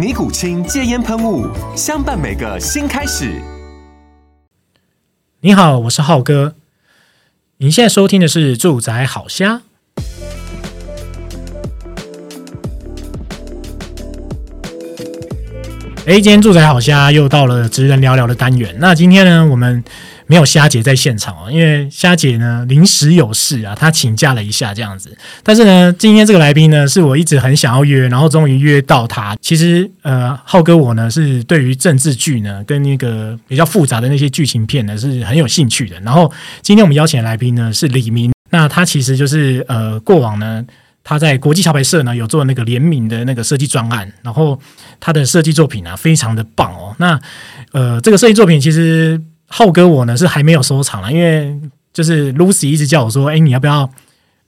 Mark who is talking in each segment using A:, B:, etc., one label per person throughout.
A: 尼古清戒烟喷雾，相伴每个新开始。
B: 你好，我是浩哥。您现在收听的是《住宅好瞎》。哎，今天《住宅好瞎》又到了职人聊聊的单元。那今天呢，我们。没有虾姐在现场哦，因为虾姐呢临时有事啊，她请假了一下这样子。但是呢，今天这个来宾呢是我一直很想要约，然后终于约到他。其实呃，浩哥我呢是对于政治剧呢跟那个比较复杂的那些剧情片呢是很有兴趣的。然后今天我们邀请的来宾呢是李明，那他其实就是呃过往呢他在国际桥牌社呢有做那个联名的那个设计专案，然后他的设计作品啊非常的棒哦。那呃这个设计作品其实。浩哥，我呢是还没有收藏了，因为就是 Lucy 一直叫我说：“哎，你要不要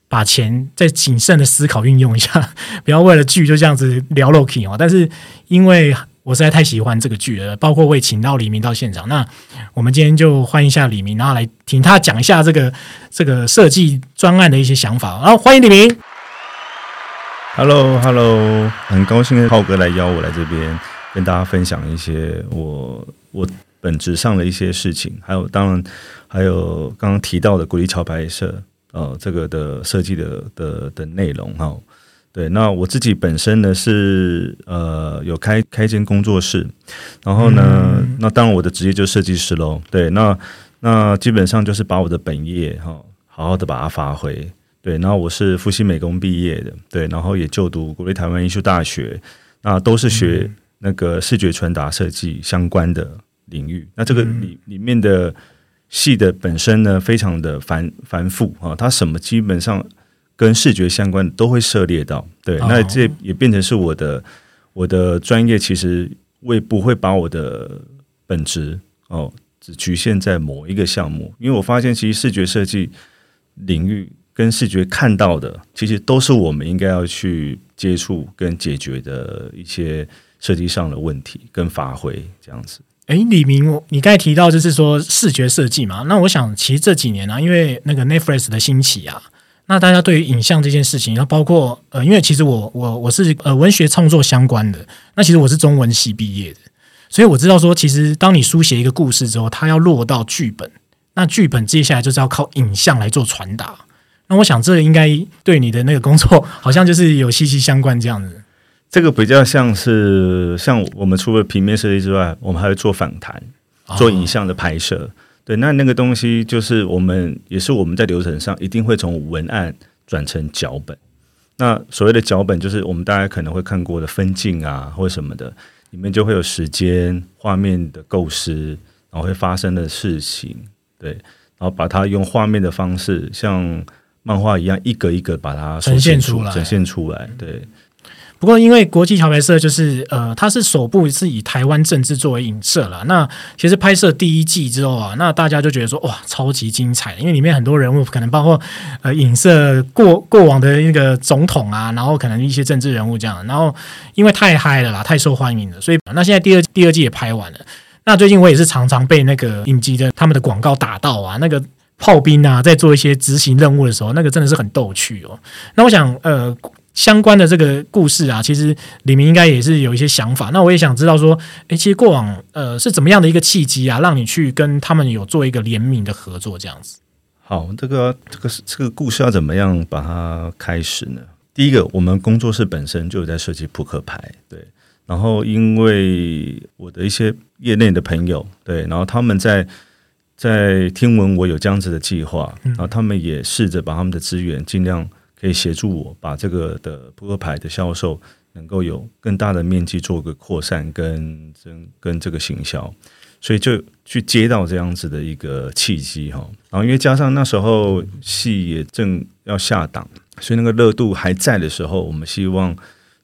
B: 把钱再谨慎的思考运用一下，不要为了剧就这样子聊 Loki 哦。”但是因为我实在太喜欢这个剧了，包括我也请到李明到现场，那我们今天就欢迎一下李明，然后来听他讲一下这个这个设计专案的一些想法。然后欢迎李明。
C: Hello，Hello，很高兴浩哥来邀我来这边跟大家分享一些我我。本质上的一些事情，还有当然还有刚刚提到的国立桥牌社，呃，这个的设计的的的内容哈。对，那我自己本身呢是呃有开开一间工作室，然后呢，嗯、那当然我的职业就是设计师喽。对，那那基本上就是把我的本业哈好好的把它发挥。对，然后我是复兴美工毕业的，对，然后也就读国立台湾艺术大学，那都是学那个视觉传达设计相关的。领域，那这个里里面的戏的本身呢，非常的繁繁复啊，它什么基本上跟视觉相关的都会涉猎到，对，哦、那这也变成是我的我的专业，其实我也不会把我的本职哦只局限在某一个项目，因为我发现其实视觉设计领域跟视觉看到的，其实都是我们应该要去接触跟解决的一些设计上的问题跟发挥这样子。
B: 哎，李明，你刚才提到就是说视觉设计嘛，那我想其实这几年呢、啊，因为那个 Netflix 的兴起啊，那大家对于影像这件事情，然后包括呃，因为其实我我我是呃文学创作相关的，那其实我是中文系毕业的，所以我知道说，其实当你书写一个故事之后，它要落到剧本，那剧本接下来就是要靠影像来做传达。那我想这应该对你的那个工作 好像就是有息息相关这样子。
C: 这个比较像是像我们除了平面设计之外，我们还会做访谈、做影像的拍摄。对，那那个东西就是我们也是我们在流程上一定会从文案转成脚本。那所谓的脚本，就是我们大家可能会看过的分镜啊，或什么的，里面就会有时间、画面的构思，然后会发生的事情，对，然后把它用画面的方式，像漫画一样，一格一格把它呈现出来，呈现出来，对。
B: 不过，因为国际桥牌社就是呃，它是首部是以台湾政治作为影射了。那其实拍摄第一季之后啊，那大家就觉得说哇，超级精彩，因为里面很多人物可能包括呃影射过过往的那个总统啊，然后可能一些政治人物这样。然后因为太嗨了啦，太受欢迎了，所以那现在第二第二季也拍完了。那最近我也是常常被那个影集的他们的广告打到啊，那个炮兵啊，在做一些执行任务的时候，那个真的是很逗趣哦。那我想呃。相关的这个故事啊，其实李明应该也是有一些想法。那我也想知道说，诶，其实过往呃是怎么样的一个契机啊，让你去跟他们有做一个联名的合作这样子？
C: 好，这个这个这个故事要怎么样把它开始呢？第一个，我们工作室本身就有在设计扑克牌，对。然后因为我的一些业内的朋友，对，然后他们在在听闻我有这样子的计划，然后他们也试着把他们的资源尽量可以协助我，把这个的扑克牌的销售能够有更大的面积做个扩散跟跟跟这个行销，所以就去接到这样子的一个契机哈。然后因为加上那时候戏也正要下档，所以那个热度还在的时候，我们希望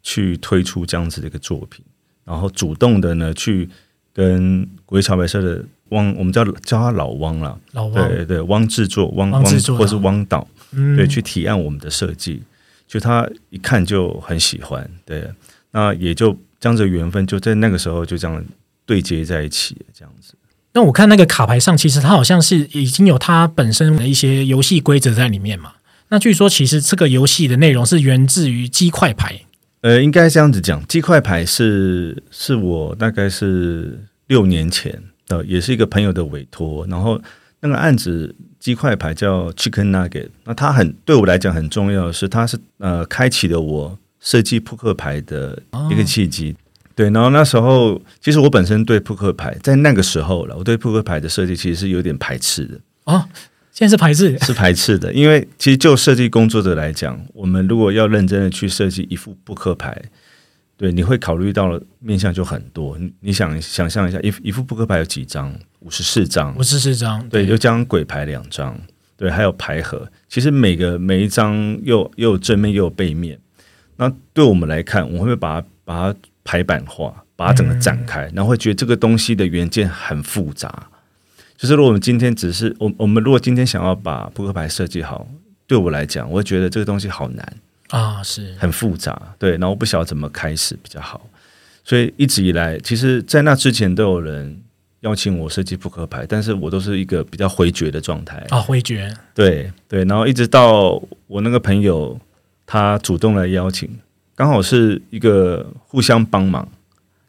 C: 去推出这样子的一个作品，然后主动的呢去跟国际桥牌社的。汪，我们叫叫他老汪了，
B: 老汪，
C: 对对，汪制作，汪汪或是汪导，嗯、对，去提案我们的设计，就他一看就很喜欢，对，那也就这样子缘分就在那个时候就这样对接在一起，这样子。
B: 那我看那个卡牌上，其实它好像是已经有它本身的一些游戏规则在里面嘛。那据说其实这个游戏的内容是源自于鸡块牌，
C: 呃，应该这样子讲，鸡块牌是是我大概是六年前。呃，也是一个朋友的委托，然后那个案子鸡块牌叫 Chicken Nugget，那它很对我来讲很重要的是，它是呃开启了我设计扑克牌的一个契机。哦、对，然后那时候其实我本身对扑克牌在那个时候了，我对扑克牌的设计其实是有点排斥的。
B: 哦，现在是排斥，
C: 是排斥的，因为其实就设计工作者来讲，我们如果要认真的去设计一副扑克牌。对，你会考虑到了面相就很多。你想想象一下，一一副扑克牌有几张？五十四张。
B: 五十四张。
C: 对，又加上鬼牌两张。对，还有牌盒。其实每个每一张又又有正面又有背面。那对我们来看，我们会把它把它排版化，把它整个展开，嗯、然后会觉得这个东西的原件很复杂。就是如果我们今天只是我我们如果今天想要把扑克牌设计好，对我来讲，我会觉得这个东西好难。
B: 啊，是
C: 很复杂，对，然后不晓得怎么开始比较好，所以一直以来，其实，在那之前都有人邀请我设计扑克牌，但是我都是一个比较回绝的状态
B: 啊，回绝，对
C: 对，然后一直到我那个朋友他主动来邀请，刚好是一个互相帮忙。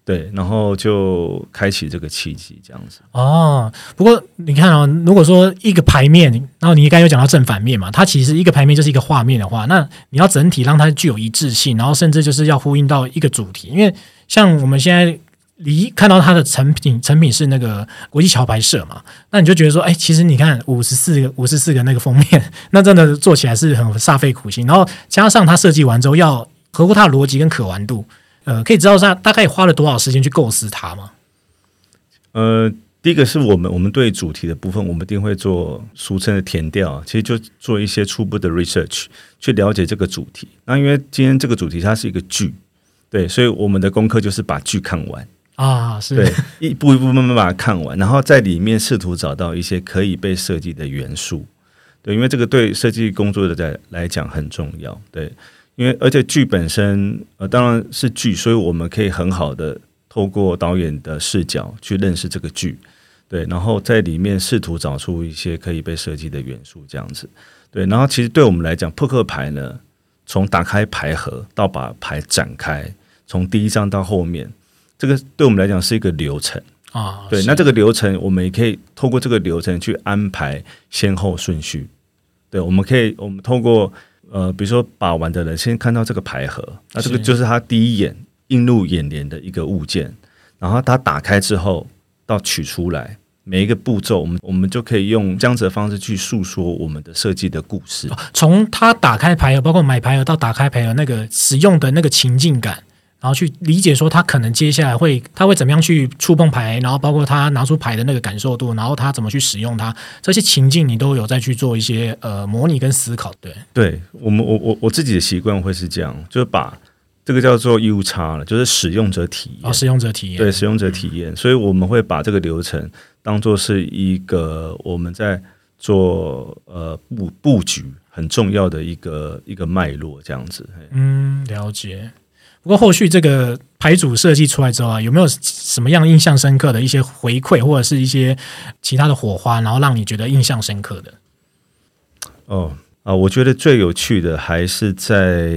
C: 对，然后就开启这个契机，这样子。
B: 哦，不过你看哦，如果说一个牌面，然后你应该有讲到正反面嘛，它其实一个牌面就是一个画面的话，那你要整体让它具有一致性，然后甚至就是要呼应到一个主题。因为像我们现在离看到它的成品，成品是那个国际桥牌社嘛，那你就觉得说，哎，其实你看五十四个五十四个那个封面，那真的做起来是很煞费苦心，然后加上它设计完之后要合乎它的逻辑跟可玩度。呃，可以知道他大概花了多少时间去构思它吗？
C: 呃，第一个是我们我们对主题的部分，我们一定会做俗称的填调，其实就做一些初步的 research 去了解这个主题。那因为今天这个主题它是一个剧，对，所以我们的功课就是把剧看完
B: 啊，是
C: 对，一步一步慢慢把它看完，然后在里面试图找到一些可以被设计的元素。对，因为这个对设计工作者在来讲很重要，对。因为而且剧本身呃当然是剧，所以我们可以很好的透过导演的视角去认识这个剧，对，然后在里面试图找出一些可以被设计的元素，这样子，对，然后其实对我们来讲，扑克牌呢，从打开牌盒到把牌展开，从第一张到后面，这个对我们来讲是一个流程啊，对，那这个流程我们也可以透过这个流程去安排先后顺序，对，我们可以我们透过。呃，比如说把玩的人先看到这个牌盒，那这个就是他第一眼映入眼帘的一个物件，然后他打开之后到取出来，每一个步骤，我们我们就可以用这样子的方式去诉说我们的设计的故事。
B: 从他打开牌盒，包括买牌盒到打开牌盒那个使用的那个情境感。然后去理解说他可能接下来会他会怎么样去触碰牌，然后包括他拿出牌的那个感受度，然后他怎么去使用它，这些情境你都有再去做一些呃模拟跟思考。对，
C: 对我们我我我自己的习惯会是这样，就是把这个叫做 UX 了，就是使用者体验。
B: 哦，使用者体验。
C: 对，使用者体验。所以我们会把这个流程当做是一个我们在做呃布布局很重要的一个一个脉络这样子。
B: 嗯，了解。不过后续这个牌组设计出来之后啊，有没有什么样印象深刻的一些回馈，或者是一些其他的火花，然后让你觉得印象深刻的？
C: 哦啊，我觉得最有趣的还是在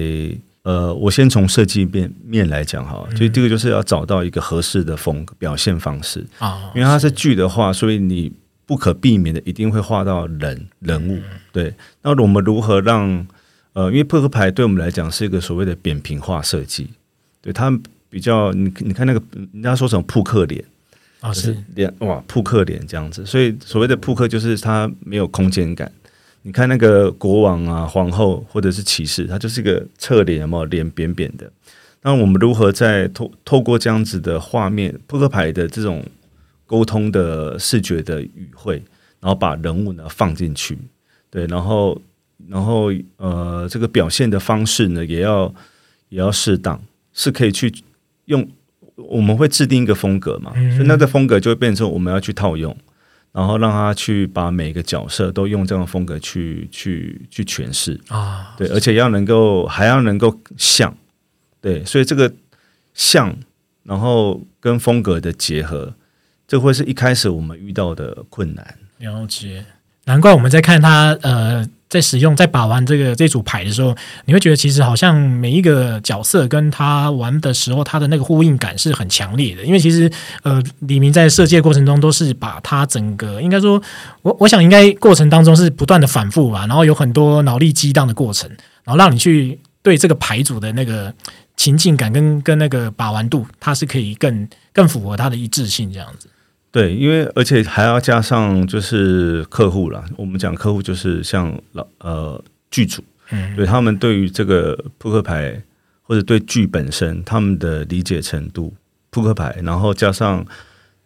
C: 呃，我先从设计面面来讲哈，所以这个就是要找到一个合适的风格表现方式啊，因为它是剧的话，所以你不可避免的一定会画到人人物。对，那我们如何让？呃，因为扑克牌对我们来讲是一个所谓的扁平化设计，对它比较，你你看那个人家说什么扑克脸，
B: 啊，
C: 是脸哇扑克脸这样子，所以所谓的扑克就是它没有空间感。你看那个国王啊、皇后或者是骑士，它就是一个侧脸，有没有脸扁扁的？那我们如何在透透过这样子的画面，扑克牌的这种沟通的视觉的语汇，然后把人物呢放进去，对，然后然后呃，这个表现的方式呢，也要也要适当，是可以去用。我们会制定一个风格嘛，所以那个风格就会变成我们要去套用。然后让他去把每个角色都用这样的风格去去去诠释啊，对，而且要能够还要能够像，对，所以这个像，然后跟风格的结合，这会是一开始我们遇到的困难。
B: 了解，难怪我们在看他呃。在使用、在把玩这个这组牌的时候，你会觉得其实好像每一个角色跟他玩的时候，他的那个呼应感是很强烈的。因为其实呃，李明在设计的过程中都是把他整个应该说，我我想应该过程当中是不断的反复吧，然后有很多脑力激荡的过程，然后让你去对这个牌组的那个情境感跟跟那个把玩度，它是可以更更符合它的一致性这样子。
C: 对，因为而且还要加上就是客户啦。我们讲客户就是像老呃剧组，嗯，对他们对于这个扑克牌或者对剧本身他们的理解程度，扑克牌，然后加上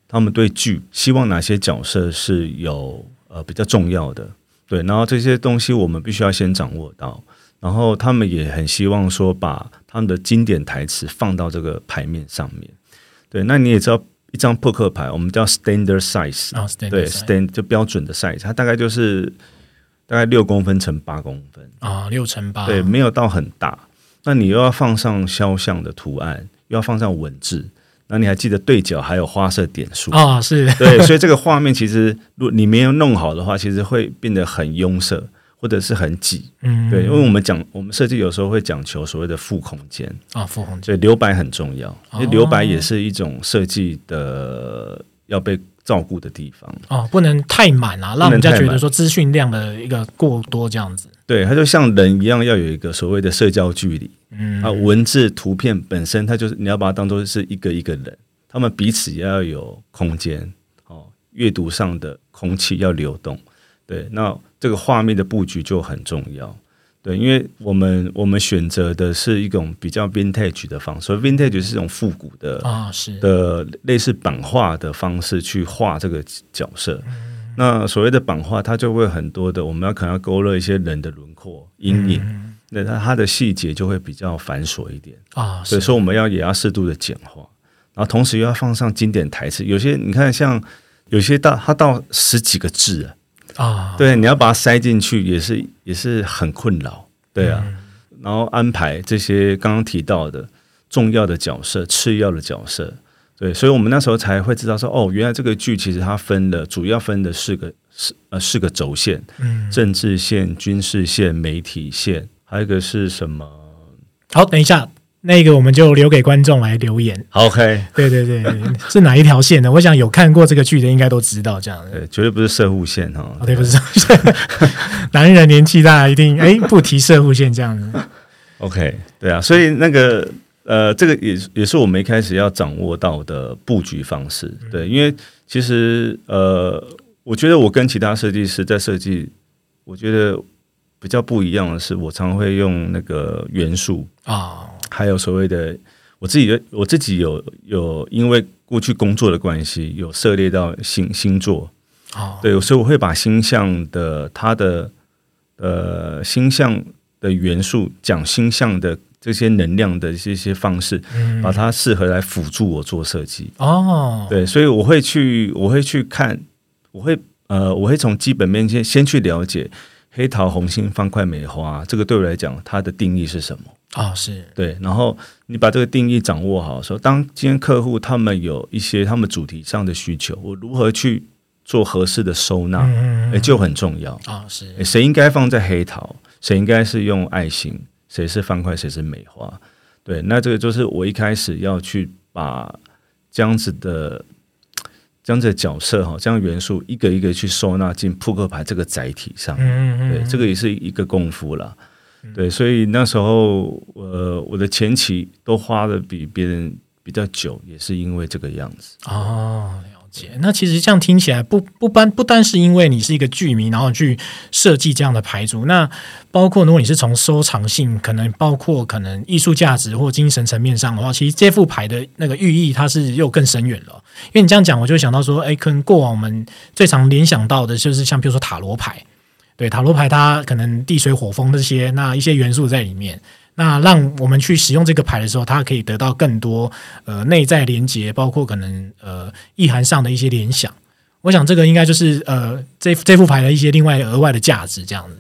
C: 他们对剧希望哪些角色是有呃比较重要的，对，然后这些东西我们必须要先掌握到，然后他们也很希望说把他们的经典台词放到这个牌面上面，对，那你也知道。一张扑克牌，我们叫 standard size，对，stand 就标准的 size，它大概就是大概六公分乘八公分
B: 啊，六乘八，
C: 对，没有到很大。那你又要放上肖像的图案，又要放上文字，那你还记得对角还有花色点数
B: 啊、哦？是
C: 对，所以这个画面其实，如果你没有弄好的话，其实会变得很庸塞。或者是很挤，嗯，对，因为我们讲，我们设计有时候会讲求所谓的负空间。
B: 啊，负空间，
C: 所以留白很重要，因为留白也是一种设计的要被照顾的地方。
B: 哦，不能太满啊，让人家觉得说资讯量的一个过多这样子。
C: 对，它就像人一样，要有一个所谓的社交距离，嗯。啊，文字图片本身它就是你要把它当做是一个一个人，他们彼此也要有空间哦，阅读上的空气要流动，对，那。这个画面的布局就很重要，对，因为我们我们选择的是一种比较 vintage 的方式，所以 vintage 是一种复古的啊，是的类似版画的方式去画这个角色。嗯、那所谓的版画，它就会很多的，我们要可能要勾勒一些人的轮廓、阴影，嗯、那它它的细节就会比较繁琐一点啊。所以说，我们要也要适度的简化，然后同时又要放上经典台词。有些你看，像有些到它到十几个字啊。啊，对，你要把它塞进去也是也是很困扰，对啊。嗯、然后安排这些刚刚提到的重要的角色、次要的角色，对，所以我们那时候才会知道说，哦，原来这个剧其实它分的主要分的四个四呃四个轴线，嗯，政治线、军事线、媒体线，还有一个是什么？
B: 好，等一下。那个我们就留给观众来留言。
C: OK，
B: 对对对，是哪一条线呢？我想有看过这个剧的应该都知道，这样的。
C: 对，绝对不是射户线哦。
B: 对，不是。男人年纪大一定哎，不提射户线这样子。
C: OK，对啊，所以那个呃，这个也也是我们一开始要掌握到的布局方式。对，因为其实呃，我觉得我跟其他设计师在设计，我觉得比较不一样的是，我常会用那个元素啊。还有所谓的，我自己的我自己有有因为过去工作的关系，有涉猎到星星座，哦，对，所以我会把星象的它的呃星象的元素，讲星象的这些能量的这些方式，嗯，把它适合来辅助我做设计。哦，对，所以我会去我会去看，我会呃我会从基本面先先去了解黑桃、红心、方块、梅花，这个对我来讲它的定义是什么？啊、哦，是对，然后你把这个定义掌握好说，当今天客户他们有一些他们主题上的需求，我如何去做合适的收纳，嗯嗯就很重要啊、哦。是，谁应该放在黑桃，谁应该是用爱心，谁是方块，谁是梅花？对，那这个就是我一开始要去把这样子的这样子的角色哈，这样元素一个一个去收纳进扑克牌这个载体上。嗯嗯对，这个也是一个功夫了。对，所以那时候，呃，我的前期都花的比别人比较久，也是因为这个样子。
B: 哦，了解。那其实这样听起来不不单不单是因为你是一个剧迷，然后去设计这样的牌组，那包括如果你是从收藏性，可能包括可能艺术价值或精神层面上的话，其实这副牌的那个寓意它是又更深远了。因为你这样讲，我就想到说，哎，可能过往我们最常联想到的就是像比如说塔罗牌，对，塔罗牌它可能地水火风这些那一些元素在里面。那让我们去使用这个牌的时候，它可以得到更多呃内在连接，包括可能呃意涵上的一些联想。我想这个应该就是呃这这副牌的一些另外额外的价值，这样子。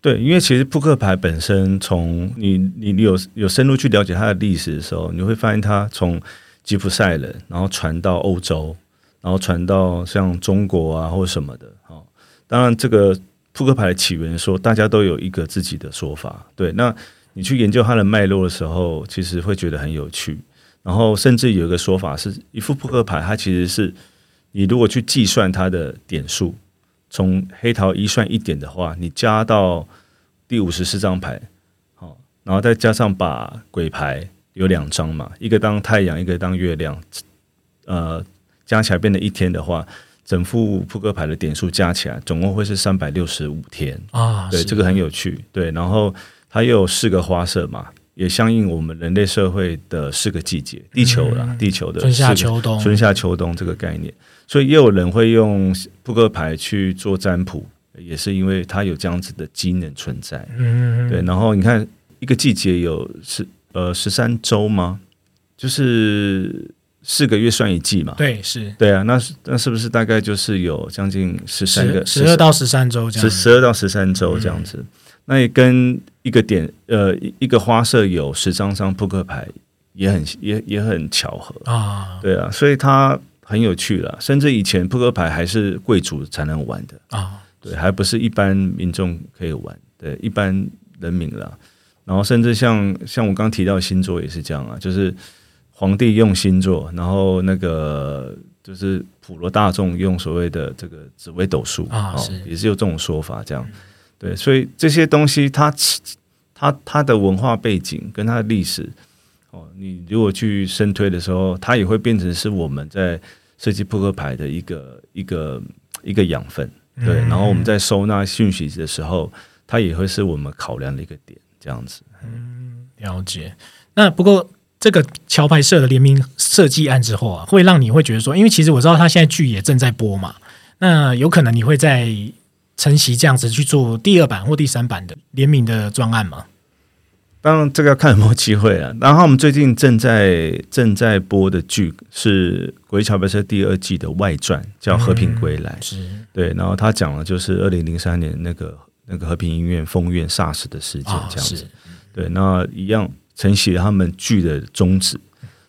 C: 对，因为其实扑克牌本身从你你你有有深入去了解它的历史的时候，你会发现它从吉普赛人，然后传到欧洲，然后传到像中国啊或什么的。哦，当然这个扑克牌的起源说大家都有一个自己的说法。对，那。你去研究它的脉络的时候，其实会觉得很有趣。然后甚至有一个说法是，一副扑克牌，它其实是你如果去计算它的点数，从黑桃一算一点的话，你加到第五十四张牌，好，然后再加上把鬼牌有两张嘛，一个当太阳，一个当月亮，呃，加起来变成一天的话，整副扑克牌的点数加起来总共会是三百六十五天啊。对，这个很有趣。对，然后。它又有四个花色嘛，也相应我们人类社会的四个季节，地球啦，嗯、地球的春夏秋冬，春夏秋冬这个概念，所以也有人会用扑克牌去做占卜，也是因为它有这样子的机能存在。嗯，对。然后你看，一个季节有十呃十三周吗？就是四个月算一季嘛。对，是。对啊，那那是不是大概就是有将近十三个
B: 十二到十三周这样？
C: 十十二到十三周这样子。嗯那也跟一个点，呃，一个花色有十张张扑克牌，也很也也很巧合啊，对啊，所以它很有趣了。甚至以前扑克牌还是贵族才能玩的啊，对，还不是一般民众可以玩，对，一般人民了。然后甚至像像我刚刚提到星座也是这样啊，就是皇帝用星座，然后那个就是普罗大众用所谓的这个紫微斗数啊，是也是有这种说法这样。对，所以这些东西它，它它它的文化背景跟它的历史，哦，你如果去深推的时候，它也会变成是我们在设计扑克牌的一个一个一个养分。对，然后我们在收纳讯息的时候，它也会是我们考量的一个点，这样子。
B: 嗯，了解。那不过这个桥牌社的联名设计案之后啊，会让你会觉得说，因为其实我知道他现在剧也正在播嘛，那有可能你会在。晨曦这样子去做第二版或第三版的联名的专案吗？
C: 当然，这个要看有没有机会了。然后我们最近正在正在播的剧是《国际桥牌社》第二季的外传，叫《和平归来》。嗯、是对，然后他讲了就是二零零三年那个那个和平医院封院 SARS 的事件，这样子。哦、对，那一样承袭他们剧的宗旨，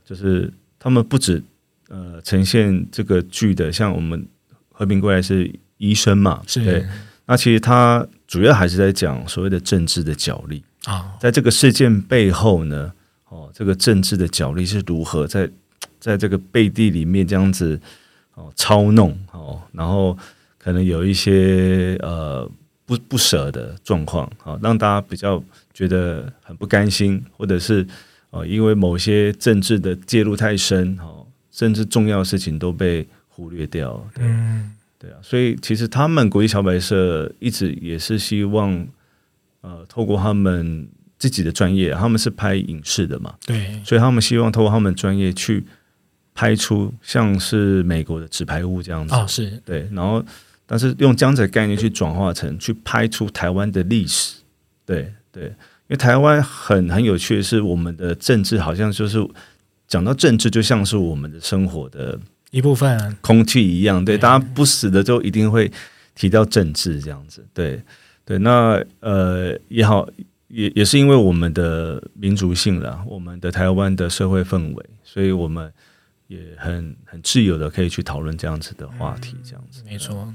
C: 就是他们不止呃呈现这个剧的，像我们《和平归来》是。医生嘛，是对。那其实他主要还是在讲所谓的政治的角力啊，在这个事件背后呢，哦，这个政治的角力是如何在在这个背地里面这样子哦操弄哦，然后可能有一些呃不不舍的状况啊，让大家比较觉得很不甘心，或者是哦因为某些政治的介入太深哦，甚至重要的事情都被忽略掉，嗯。对啊，所以其实他们国际桥牌社一直也是希望，呃，透过他们自己的专业，他们是拍影视的嘛，对，所以他们希望透过他们专业去拍出像是美国的纸牌屋这样子，哦，是。对，然后但是用这样子的概念去转化成去拍出台湾的历史，对对，因为台湾很很有趣的是，我们的政治好像就是讲到政治，就像是我们的生活的。
B: 一部分
C: 空气一样，对，大家不死的就一定会提到政治这样子，对对。那呃也好，也也是因为我们的民族性啦，我们的台湾的社会氛围，所以我们也很很自由的可以去讨论这样子的话题，这样子，
B: 没错。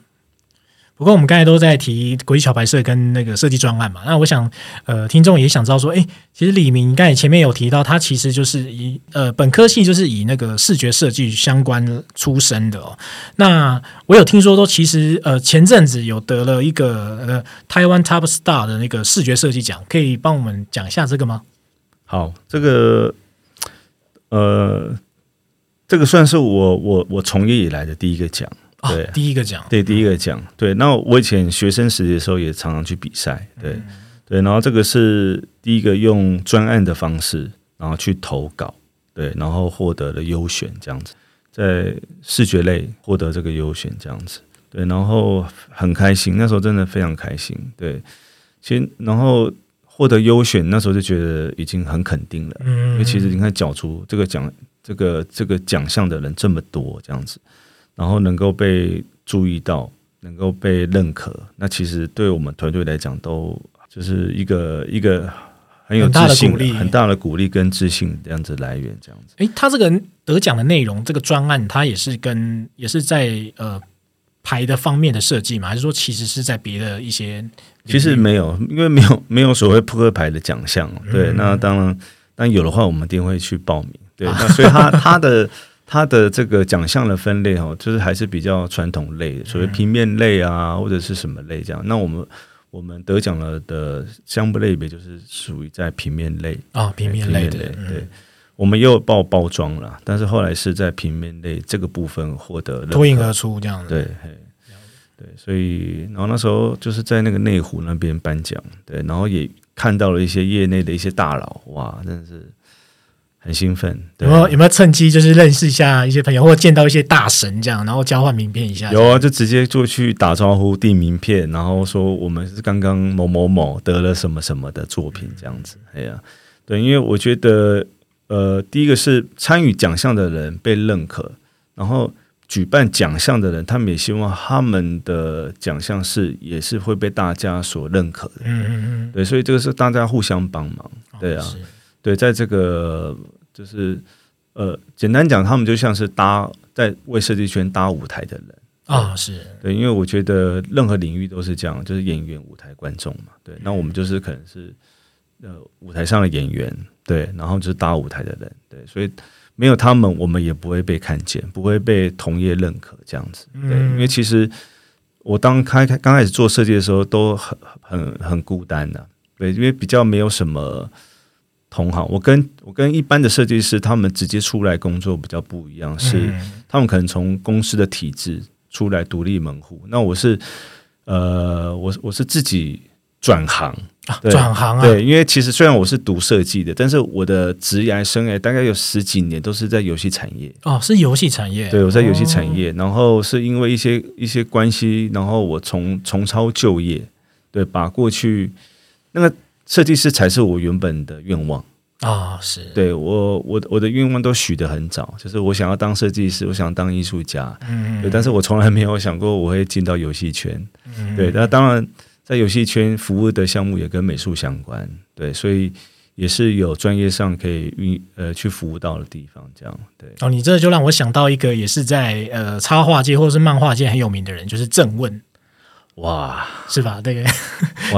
B: 不过我们刚才都在提国际桥牌社跟那个设计专案嘛，那我想，呃，听众也想知道说，哎，其实李明刚才前面有提到，他其实就是以呃本科系就是以那个视觉设计相关出身的哦。那我有听说说，其实呃前阵子有得了一个呃台湾 Top Star 的那个视觉设计奖，可以帮我们讲一下这个吗？
C: 好，这个呃。这个算是我我我从业以来的第一个奖，对，
B: 哦、第一个奖，
C: 对，第一个奖，对。那我以前学生时期的时候也常常去比赛，对、嗯、对。然后这个是第一个用专案的方式，然后去投稿，对，然后获得了优选这样子，在视觉类获得这个优选这样子，对。然后很开心，那时候真的非常开心，对。其实然后。获得优选，那时候就觉得已经很肯定了，嗯，因为其实你看角逐这个奖，这个这个奖项的人这么多，这样子，然后能够被注意到，能够被认可，那其实对我们团队来讲，都就是一个一个很有自信、很大的鼓励、很大的鼓励跟自信这样子来源，这样子。
B: 诶，他这个得奖的内容，这个专案，他也是跟也是在呃。牌的方面的设计嘛？还是说其实是在别的一些？
C: 其实没有，因为没有没有所谓扑克牌的奖项。对，嗯、那当然，但有的话，我们一定会去报名。对，啊、那所以他他的他的这个奖项的分类哦，就是还是比较传统类的，所谓平面类啊，或者是什么类这样。那我们我们得奖了的项目类别就是属于在平面类
B: 啊，平面类的。对。
C: 嗯我们也有报包装了，但是后来是在平面类这个部分获得
B: 脱颖而出这样子。
C: 对，对，所以然后那时候就是在那个内湖那边颁奖，对，然后也看到了一些业内的一些大佬，哇，真的是很兴奋。对，
B: 有没有有没有趁机就是认识一下一些朋友，或者见到一些大神这样，然后交换名片一下？
C: 有啊，就直接就去打招呼递名片，然后说我们是刚刚某某某得了什么什么的作品这样子。哎呀，对，因为我觉得。呃，第一个是参与奖项的人被认可，然后举办奖项的人，他们也希望他们的奖项是也是会被大家所认可的。嗯嗯嗯，对，所以这个是大家互相帮忙，对啊，对，在这个就是呃，简单讲，他们就像是搭在为设计圈搭舞台的人。
B: 啊，是。
C: 对，因为我觉得任何领域都是这样，就是演员、舞台、观众嘛，对，那我们就是可能是呃舞台上的演员。对，然后就是搭舞台的人，对，所以没有他们，我们也不会被看见，不会被同业认可这样子。对，因为其实我当开开刚开始做设计的时候，都很很很孤单的，对，因为比较没有什么同行。我跟我跟一般的设计师，他们直接出来工作比较不一样，是他们可能从公司的体制出来独立门户。那我是呃，我我是自己转行。
B: 啊，转行啊！
C: 对，因为其实虽然我是读设计的，但是我的职业生涯大概有十几年都是在游戏产业。
B: 哦，是游戏产业。
C: 对，我在游戏产业，哦、然后是因为一些一些关系，然后我重重操旧业，对，把过去那个设计师才是我原本的愿望。
B: 啊、哦，是。
C: 对我我我的愿望都许得很早，就是我想要当设计师，我想当艺术家，嗯，对，但是我从来没有想过我会进到游戏圈，嗯，对，那当然。在游戏圈服务的项目也跟美术相关，对，所以也是有专业上可以运呃去服务到的地方，这样。对。
B: 哦，你这就让我想到一个也是在呃插画界或者是漫画界很有名的人，就是郑问，哇，是吧？对，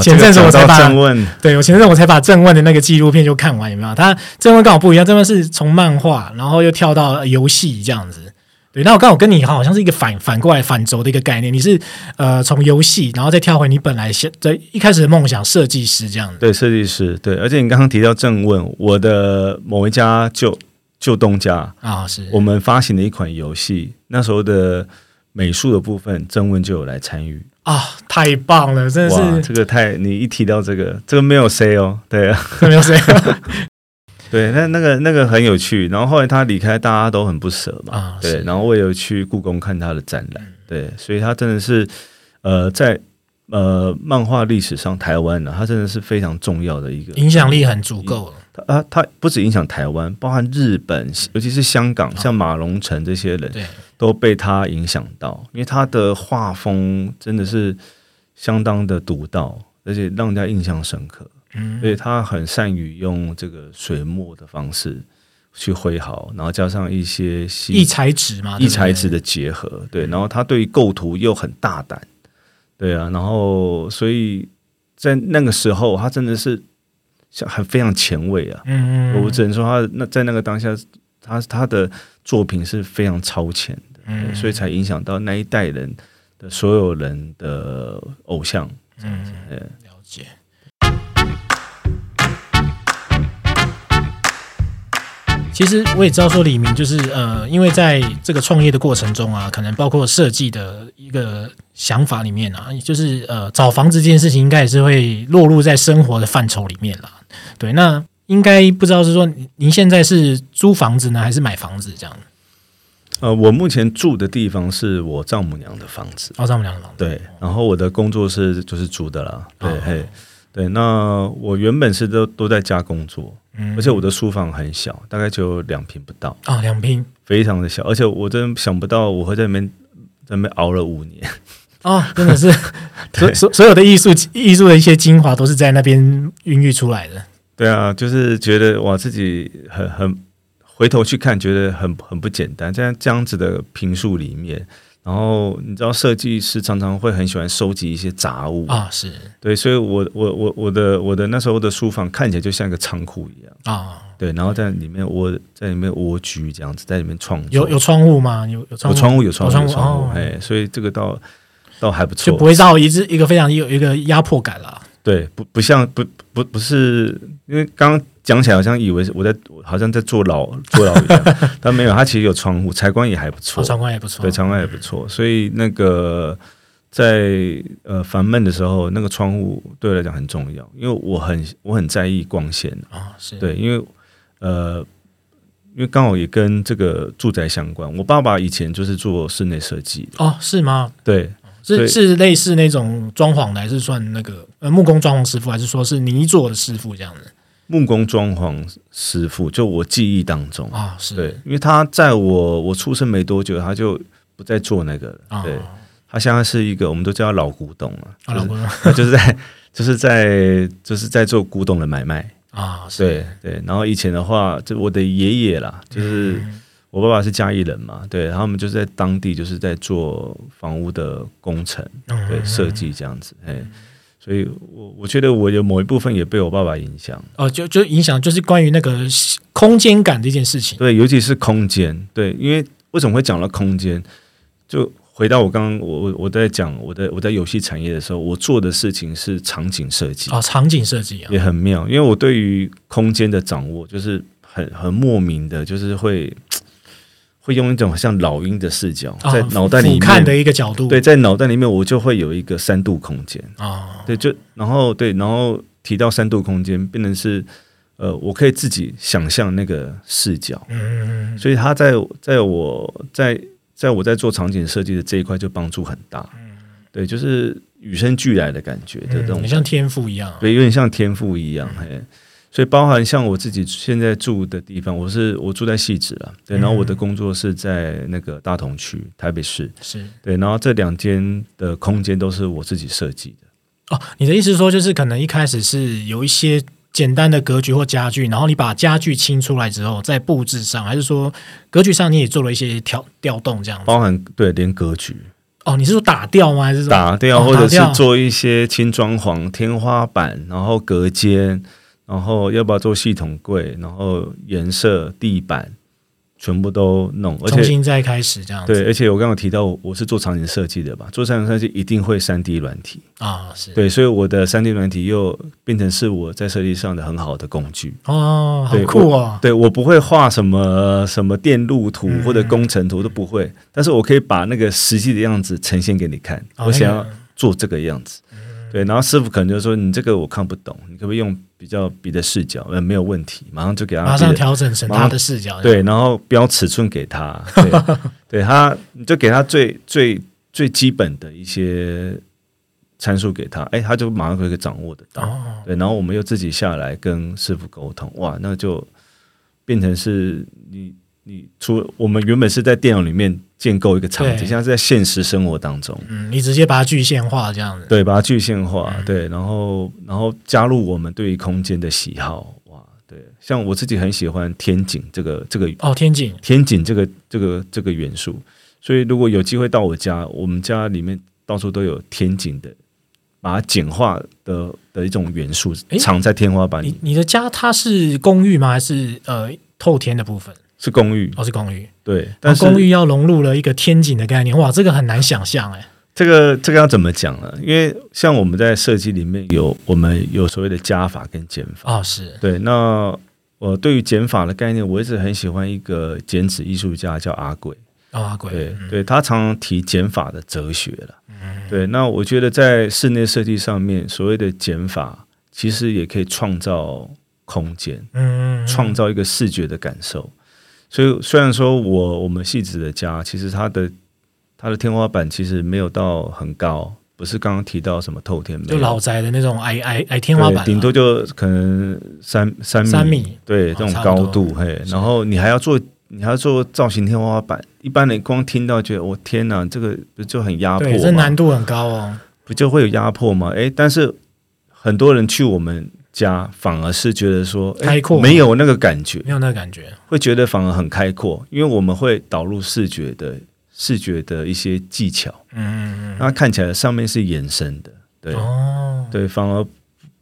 B: 前阵子我才把正问，对我前阵子我才把正问的那个纪录片就看完，有没有？他正问跟我不一样，正问是从漫画然后又跳到游戏这样子。对，那我刚好跟你好像是一个反反过来反轴的一个概念。你是呃从游戏，然后再跳回你本来想在一开始的梦想，设计师这样子。
C: 对，设计师对。而且你刚刚提到正问，我的某一家旧旧东家啊，是我们发行的一款游戏，那时候的美术的部分，正问就有来参与
B: 啊，太棒了，真的是
C: 这个太你一提到这个，这个没有 say 哦，对啊，
B: 没有 say。
C: 对，那那个那个很有趣，然后后来他离开，大家都很不舍嘛。啊、对，然后我也有去故宫看他的展览，对，所以他真的是呃，在呃漫画历史上，台湾呢，他真的是非常重要的一个
B: 影响力很足够了。
C: 他他不止影响台湾，包含日本，尤其是香港，像马龙城这些人，对，都被他影响到，因为他的画风真的是相当的独到，而且让人家印象深刻。嗯所以他很善于用这个水墨的方式去挥毫，然后加上一些
B: 异材质嘛，
C: 异材质的结合，对。然后他对于构图又很大胆，对啊。然后所以在那个时候，他真的是像很非常前卫啊。嗯，我只能说他那在那个当下，他他的作品是非常超前的，嗯，所以才影响到那一代人的所有人的偶像。嗯，
B: 了解。其实我也知道说李明就是呃，因为在这个创业的过程中啊，可能包括设计的一个想法里面啊，就是呃找房子这件事情应该也是会落入在生活的范畴里面啦。对，那应该不知道是说您现在是租房子呢，还是买房子这样？
C: 呃，我目前住的地方是我丈母娘的房子，
B: 哦，丈母娘的房子。
C: 对，然后我的工作室就是租的啦。对，
B: 哦、
C: 嘿，对，那我原本是都都在家工作，嗯，而且我的书房很小，大概就两平不到。
B: 啊，两平，
C: 非常的小，而且我真想不到我会在那边在那边熬了五年。
B: 哦，真的是，所所所有的艺术艺术的一些精华都是在那边孕育出来的。
C: 对啊，就是觉得哇，自己很很。回头去看，觉得很很不简单。在这样子的评述里面，然后你知道，设计师常常会很喜欢收集一些杂物
B: 啊，是
C: 对，所以我我我我的我的那时候的书房看起来就像一个仓库一样
B: 啊，
C: 对，然后在里面窝在里面蜗居这样子，在里面创作。
B: 有有窗户吗？有有窗户，
C: 有窗户，有窗户，有窗户，哎、
B: 哦，
C: 所以这个倒倒还不错，
B: 就不会造一一个非常有一个压迫感了。
C: 对，不不像不不不是，因为刚刚。讲起来好像以为我在，好像在坐牢坐牢一样，但没有，它其实有窗户，采光也还不错，
B: 采光也不错，
C: 对，采光也不错。所以那个在呃烦闷的时候，那个窗户对我来讲很重要，因为我很我很在意光线
B: 啊，是
C: 对，因为呃，因为刚好也跟这个住宅相关。我爸爸以前就是做室内设计的
B: 哦，是吗？
C: 对，
B: 是是类似那种装潢的，还是算那个呃木工装潢师傅，还是说是泥做的师傅这样子？
C: 木工装潢师傅，就我记忆当中
B: 啊，是
C: 对，因为他在我我出生没多久，他就不再做那个了。啊、对，他现在是一个，我们都叫他老古董了。啊，老古董，他 就是在就是在就是在做古董的买卖
B: 啊。
C: 对对，然后以前的话，就我的爷爷啦，就是我爸爸是嘉义人嘛，对，然后我们就是在当地就是在做房屋的工程，对，设计这样子，哎。所以我我觉得我有某一部分也被我爸爸影响
B: 哦，就就影响就是关于那个空间感这件事情。
C: 对，尤其是空间。对，因为为什么会讲到空间？就回到我刚刚我我我在讲我的我在游戏产业的时候，我做的事情是场景设计
B: 啊，场景设计啊，
C: 也很妙。因为我对于空间的掌握就是很很莫名的，就是会。会用一种像老鹰的视角，在脑袋里面
B: 看的一个角度，
C: 对，在脑袋里面我就会有一个三度空间。
B: 啊，
C: 对，就然后对，然后提到三度空间，变成是呃，我可以自己想象那个视角，
B: 嗯，
C: 所以他在在我在在我在做场景设计的这一块就帮助很大，嗯。对，就是与生俱来的感觉的这种，
B: 你像天赋一样，
C: 对，有点像天赋一样，嘿。所以包含像我自己现在住的地方，我是我住在汐止啊，对，然后我的工作是在那个大同区，台北市，
B: 是
C: 对，然后这两间的空间都是我自己设计的。
B: 哦，你的意思是说，就是可能一开始是有一些简单的格局或家具，然后你把家具清出来之后，在布置上，还是说格局上你也做了一些调调动这样子？
C: 包含对，连格局。
B: 哦，你是说打掉吗？还是说
C: 打掉，
B: 哦、
C: 或者是做一些轻装潢，天花板，然后隔间。然后要不要做系统柜？然后颜色、地板全部都弄，而且
B: 重新再开始这样子。
C: 对，而且我刚刚提到我是做场景设计的吧？做场景设计一定会三 D 软体
B: 啊，是对，
C: 所以我的三 D 软体又变成是我在设计上的很好的工具
B: 哦，好酷啊！
C: 对，我不会画什么什么电路图或者工程图都不会，嗯，但是我可以把那个实际的样子呈现给你看。哦，我想要做这个样子。对，然后师傅可能就说：“你这个我看不懂，你可不可以用比较别的视角？呃，没有问题，马上就给他
B: 马上调整成他的视角。
C: 对，然后标尺寸给他，对，对他你就给他最最最基本的一些参数给他，哎，他就马上可以掌握得到。
B: 哦。
C: 对，然后我们又自己下来跟师傅沟通，哇，那就变成是你。”你除我们原本是在电脑里面建构一个场景，像在是在现实生活当中。
B: 嗯，你直接把它具现化这样子。
C: 对，把它具现化。嗯、对，然后然后加入我们对于空间的喜好。哇，对，像我自己很喜欢天井这个这个
B: 哦，天井
C: 天井这个这个这个元素。所以如果有机会到我家，我们家里面到处都有天井的，把它简化的的一种元素藏在天花板里。
B: 你你的家它是公寓吗？还是呃透天的部分？
C: 是公寓，
B: 哦，是公寓，
C: 对，但是
B: 公寓要融入了一个天井的概念，哇，这个很难想象哎。
C: 这个这个要怎么讲呢？因为像我们在设计里面有我们有所谓的加法跟减法
B: 啊、哦，是
C: 对。那我对于减法的概念，我一直很喜欢一个剪纸艺术家叫阿贵。
B: 哦，阿贵，
C: 对，对他常常提减法的哲学了。对，那我觉得在室内设计上面，所谓的减法，其实也可以创造空间，嗯，创造一个视觉的感受。所以虽然说我我们戏子的家，其实它的它的天花板其实没有到很高。不是刚刚提到什么透天，
B: 就老宅的那种矮矮矮天花板，
C: 顶多就可能三三米，三米，对，这种高度，嘿，然后你还要做，你还要做造型天花板，一般人光听到觉得，我天哪，这个不就很压迫吗？
B: 这难度很高哦，
C: 不就会有压迫吗？哎，但是很多人去我们家，反而是觉得说开阔，没有那个感觉，
B: 没有那个感觉，
C: 会觉得反而很开阔，因为我们会导入视觉的。视觉的一些技巧，嗯嗯嗯，那看起来上面是延伸的，对，哦，对，反而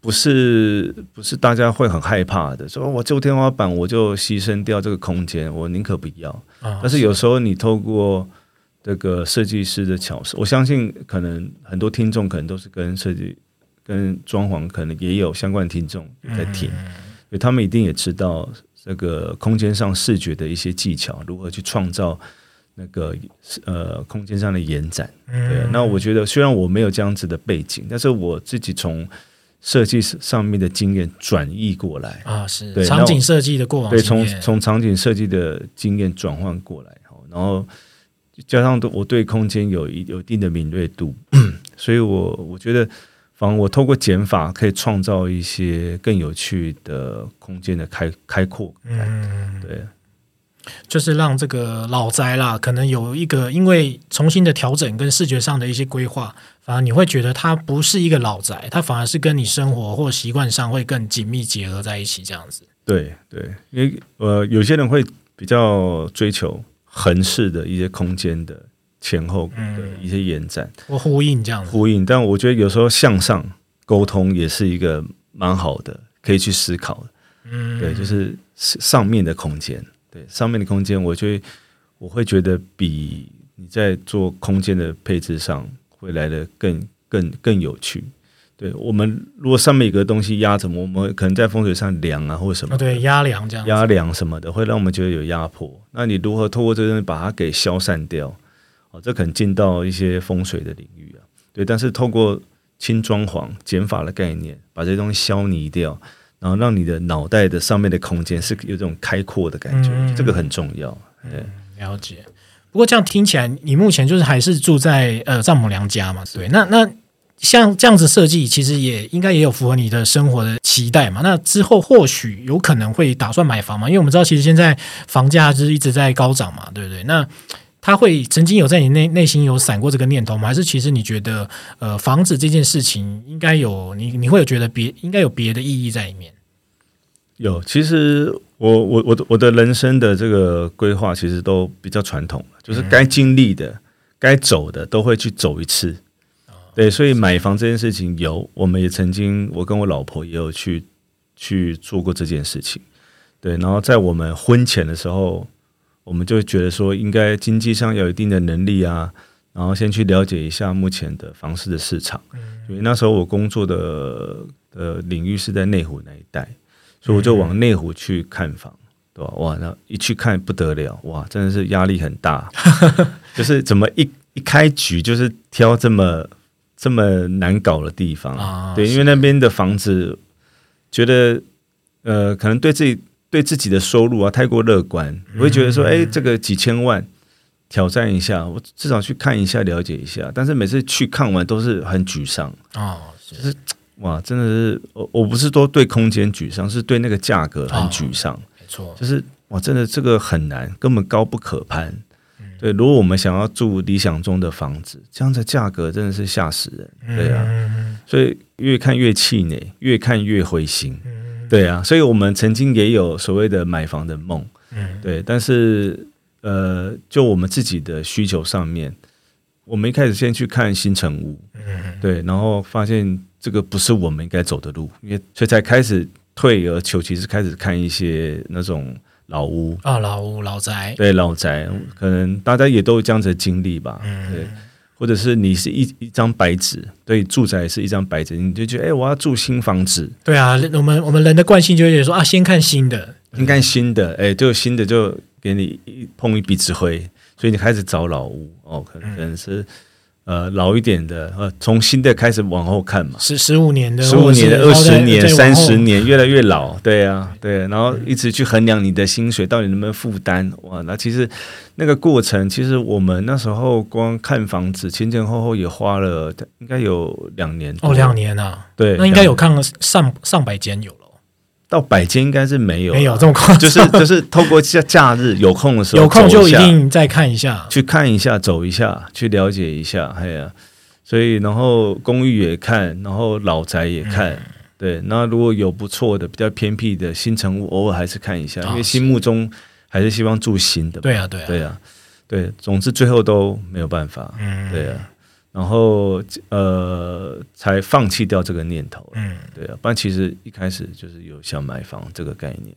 C: 不是不是大家会很害怕的，说我就天花板，我就牺牲掉这个空间，我宁可不要。哦，但是。有时候你透过这个设计师的巧思，我相信可能很多听众可能都是跟设计、跟装潢可能也有相关听众在听，嗯，所以他们一定也知道这个空间上视觉的一些技巧，如何去创造。那个呃，空间上的延展，对。那我觉得，虽然我没有这样子的背景，但是我自己从设计上面的经验转移过来。
B: 啊，是。对场景设计的过往，
C: 对，从从场景设计的经验转换过来，然后加上我对空间有一有一定的敏锐度，所以我我觉得，反正我透过减法可以创造一些更有趣的空间的开开阔感，对。
B: 就是让这个老宅啦，可能有一个因为重新的调整跟视觉上的一些规划，反而你会觉得它不是一个老宅，它反而是跟你生活或习惯上会更紧密结合在一起这样子。
C: 对对，因为呃，有些人会比较追求横式的一些空间的前后的一些延展
B: 或呼应这样。
C: 呼应，但我觉得有时候向上沟通也是一个蛮好的，可以去思考的。嗯，对，就是上面的空间。对上面的空间，我觉得我会觉得比你在做空间的配置上会来的更更更有趣。对我们，如果上面有个东西压着我们，可能在风水上梁啊或者什么，
B: 对压梁这样
C: 压梁什么的，会让我们觉得有压迫。那你如何透过这个东西把它给消散掉？哦，这可能进到一些风水的领域啊。对，但是透过轻装潢减法的概念，把这些东西消弭掉。然后让你的脑袋的上面的空间是有这种开阔的感觉，嗯、这个很重要。对、嗯，
B: 了解。不过这样听起来，你目前就是还是住在呃丈母娘家嘛？对。那那像这样子设计，其实也应该也有符合你的生活的期待嘛？那之后或许有可能会打算买房嘛？因为我们知道，其实现在房价就是一直在高涨嘛，对不对？那他会曾经有在你内内心有闪过这个念头吗？还是其实你觉得，呃，房子这件事情应该有你，你会有觉得别应该有别的意义在里面？
C: 有，其实我我我的我的人生的这个规划其实都比较传统，就是该经历的、嗯、该走的都会去走一次。对，所以买房这件事情有，我们也曾经，我跟我老婆也有去去做过这件事情。对，然后在我们婚前的时候。我们就觉得说，应该经济上有一定的能力啊，然后先去了解一下目前的房市的市场。因为那时候我工作的呃领域是在内湖那一带，所以我就往内湖去看房，对吧？哇，那一去看不得了，哇，真的是压力很大，就是怎么一一开局就是挑这么这么难搞的地方，对，因为那边的房子觉得呃，可能对自己。对自己的收入啊太过乐观，我会觉得说，哎，这个几千万挑战一下，我至少去看一下，了解一下。但是每次去看完都是很沮丧啊，就是哇，真的是我我不是说对空间沮丧，是对那个价格很沮丧。没错，就是哇，真的这个很难，根本高不可攀。对，如果我们想要住理想中的房子，这样的价格真的是吓死人。对啊，所以越看越气馁，越看越灰心。对啊，所以我们曾经也有所谓的买房的梦，嗯，对，但是呃，就我们自己的需求上面，我们一开始先去看新城屋，嗯，对，然后发现这个不是我们应该走的路，因为所以才开始退而求其次，开始看一些那种老屋。
B: 啊，老屋老宅，
C: 对，老宅，可能大家也都有这样子的经历吧，嗯，对。或者是你是一一张白纸，对，住宅是一张白纸，你就觉得哎、欸，我要住新房子。
B: 对啊，我们我们人的惯性就会觉得说啊，先看新的，
C: 先看新的，哎，就新的就给你一碰一鼻子灰，所以你开始找老屋哦，可能可能是。呃，老一点的，呃，从新的开始往后看嘛，
B: 十十五年的，
C: 十五年的，二十年、三十年，越来越老，对啊，对，然后一直去衡量你的薪水到底能不能负担，哇，那其实那个过程，其实我们那时候光看房子前前后后也花了应该有两年
B: 哦，两年啊，
C: 对，
B: 那应该有看了上上百间有。
C: 到百间应该是没有，
B: 没有这么夸张，
C: 就是就是透过假假日有空的时候，
B: 有空就一定再看一下，
C: 去看一下，走一下，去了解一下，哎呀，所以然后公寓也看，然后老宅也看，嗯、对，那如果有不错的、比较偏僻的新城屋，偶尔还是看一下，因为心目中还是希望住新的，
B: 对啊，对啊，
C: 对啊，对，总之最后都没有办法，嗯，对啊。然后呃，才放弃掉这个念头。嗯，对啊，不然其实一开始就是有想买房这个概念。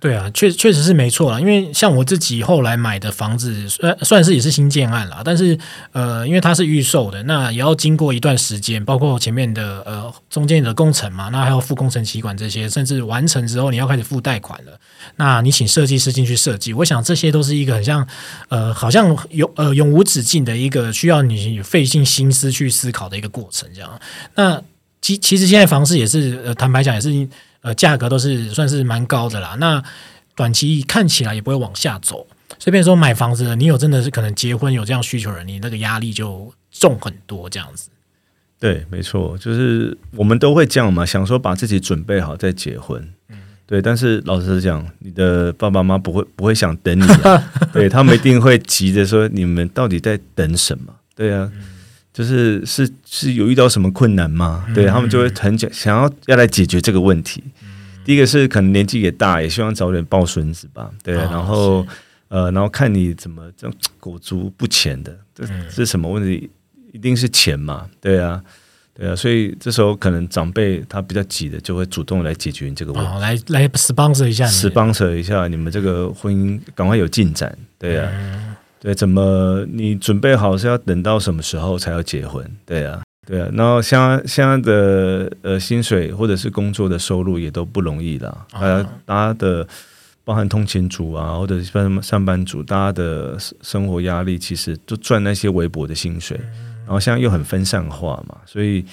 B: 对，啊，确确实是没错啦。因为像我自己后来买的房子，算算是也是新建案啦，但是呃，因为它是预售的，那也要经过一段时间，包括前面的呃中间的工程嘛，那还要付工程期款这些，甚至完成之后你要开始付贷款了。那你请设计师进去设计，我想这些都是一个很像呃，好像永呃永无止境的一个需要你费尽心思去思考的一个过程，这样。那其其实现在房市也是呃，坦白讲也是。呃，价格都是算是蛮高的啦。那短期看起来也不会往下走。随便说买房子，你有真的是可能结婚有这样需求的人，你那个压力就重很多。这样子，
C: 对，没错，就是我们都会这样嘛，想说把自己准备好再结婚。嗯，对。但是老实讲，你的爸爸妈妈不会不会想等你啊，对他们一定会急着说，你们到底在等什么？对啊。嗯就是是是有遇到什么困难吗？对，他们就会很想想要要来解决这个问题。第一个是可能年纪也大，也希望早点抱孙子吧。对，然后呃，然后看你怎么这样裹足不前的，这是什么问题？一定是钱嘛？对啊，对啊，所以这时候可能长辈他比较急的，就会主动来解决你这个问题，
B: 来来 sponsor 一下
C: ，sponsor 一下你们这个婚姻赶快有进展。对啊。对，怎么你准备好是要等到什么时候才要结婚？对啊，对啊。然后像现在的呃薪水或者是工作的收入也都不容易了，呃，大家的包含通勤族啊，或者是上班族，大家的生活压力其实都赚那些微薄的薪水，然后现在又很分散化嘛，所以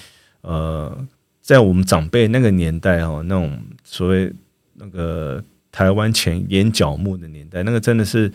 C: 呃，在我们长辈那个年代哈，那种所谓那个台湾前眼角目的年代，那个真的是。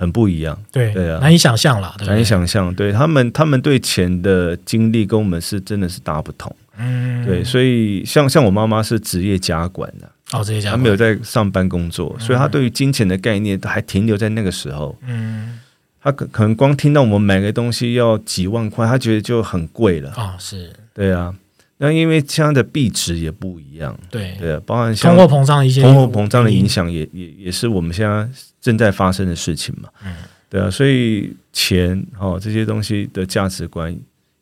C: 很不一样，
B: 对
C: 对啊，
B: 难以想象了，
C: 难以想象，对他们，他们对钱的经历跟我们是真的是大不同，嗯，对，所以像像我妈妈是职业家管的，
B: 哦，职业家管，
C: 她没有在上班工作，所以她对于金钱的概念还停留在那个时候，嗯，她可可能光听到我们买个东西要几万块，她觉得就很贵了，
B: 哦，是。
C: 对啊。那因为现在的币值也不一样，
B: 对
C: 对，包含像
B: 通货膨胀的一些
C: 通货膨胀的影响，也也也是我们现在正在发生的事情嘛。嗯，对啊，所以钱哦这些东西的价值观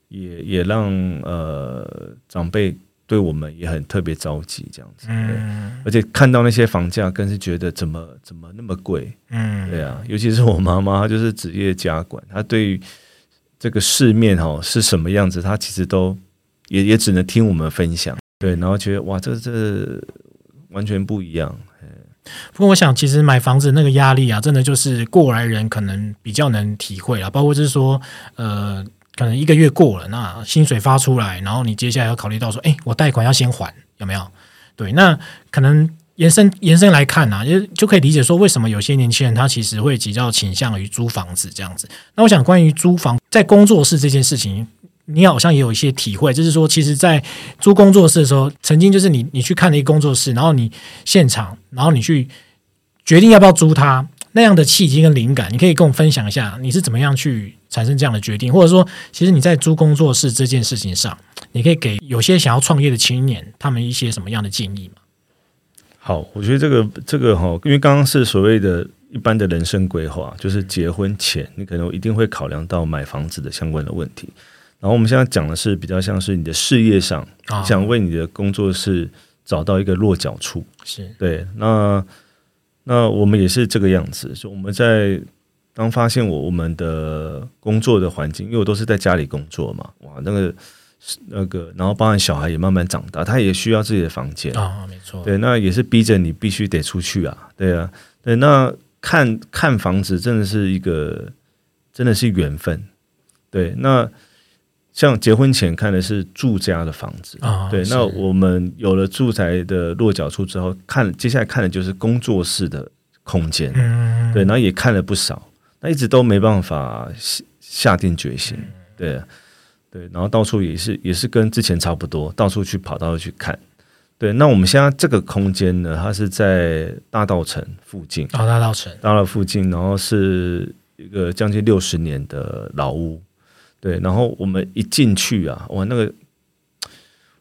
C: 也也让呃长辈对我们也很特别着急这样子。嗯，而且看到那些房价，更是觉得怎么怎么那么贵。嗯，对啊，尤其是我妈妈，她就是职业家管，她对于这个市面哦是什么样子，她其实都。也也只能听我们分享，对，然后觉得哇，这这完全不一样。
B: 不过我想，其实买房子那个压力啊，真的就是过来人可能比较能体会啊。包括就是说，呃，可能一个月过了，那薪水发出来，然后你接下来要考虑到说，哎，我贷款要先还，有没有？对，那可能延伸延伸来看啊，就就可以理解说，为什么有些年轻人他其实会比较倾向于租房子这样子。那我想，关于租房在工作室这件事情。你好像也有一些体会，就是说，其实，在租工作室的时候，曾经就是你你去看了一个工作室，然后你现场，然后你去决定要不要租它那样的契机跟灵感，你可以跟我分享一下，你是怎么样去产生这样的决定，或者说，其实你在租工作室这件事情上，你可以给有些想要创业的青年他们一些什么样的建议吗？
C: 好，我觉得这个这个哈，因为刚刚是所谓的一般的人生规划，就是结婚前你可能一定会考量到买房子的相关的问题。然后我们现在讲的是比较像是你的事业上，哦、想为你的工作室找到一个落脚处，
B: 是。对。
C: 那那我们也是这个样子，就我们在当发现我我们的工作的环境，因为我都是在家里工作嘛，哇，那个那个，然后包含小孩也慢慢长大，他也需要自己的房间。
B: 啊，没错，
C: 对，那也是逼着你必须得出去啊，对啊，对，那看看房子真的是一个真的是缘分，对，那像结婚前看的是住家的房子哦，对，那我们有了住宅的落脚处之后，看接下来看的就是工作室的空间，嗯，对，然后也看了不少，那一直都没办法下下定决心，对啊。对，然后到处也是也是跟之前差不多，到处去跑，到处去看。对，那我们现在这个空间呢，它是在大道城附近。
B: 哦，大道城，
C: 大道附近，然后是一个将近六十年的老屋。对，然后我们一进去啊，哇，那个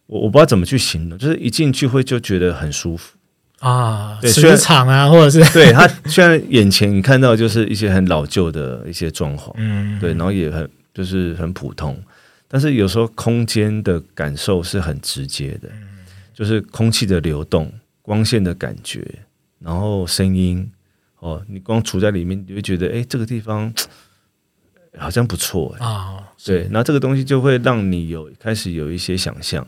C: 我我不知道怎么去形容，就是一进去会就觉得很舒服
B: 啊，磁场啊，或者是
C: 对它虽然眼前你看到就是一些很老旧的一些装潢，嗯，对，然后也很就是很普通。但是有时候空间的感受是很直接的，就是空气的流动、光线的感觉，然后声音哦，你光处在里面，你会觉得哎，这个地方好像不错哎啊，对，那这个东西就会让你有开始有一些想象，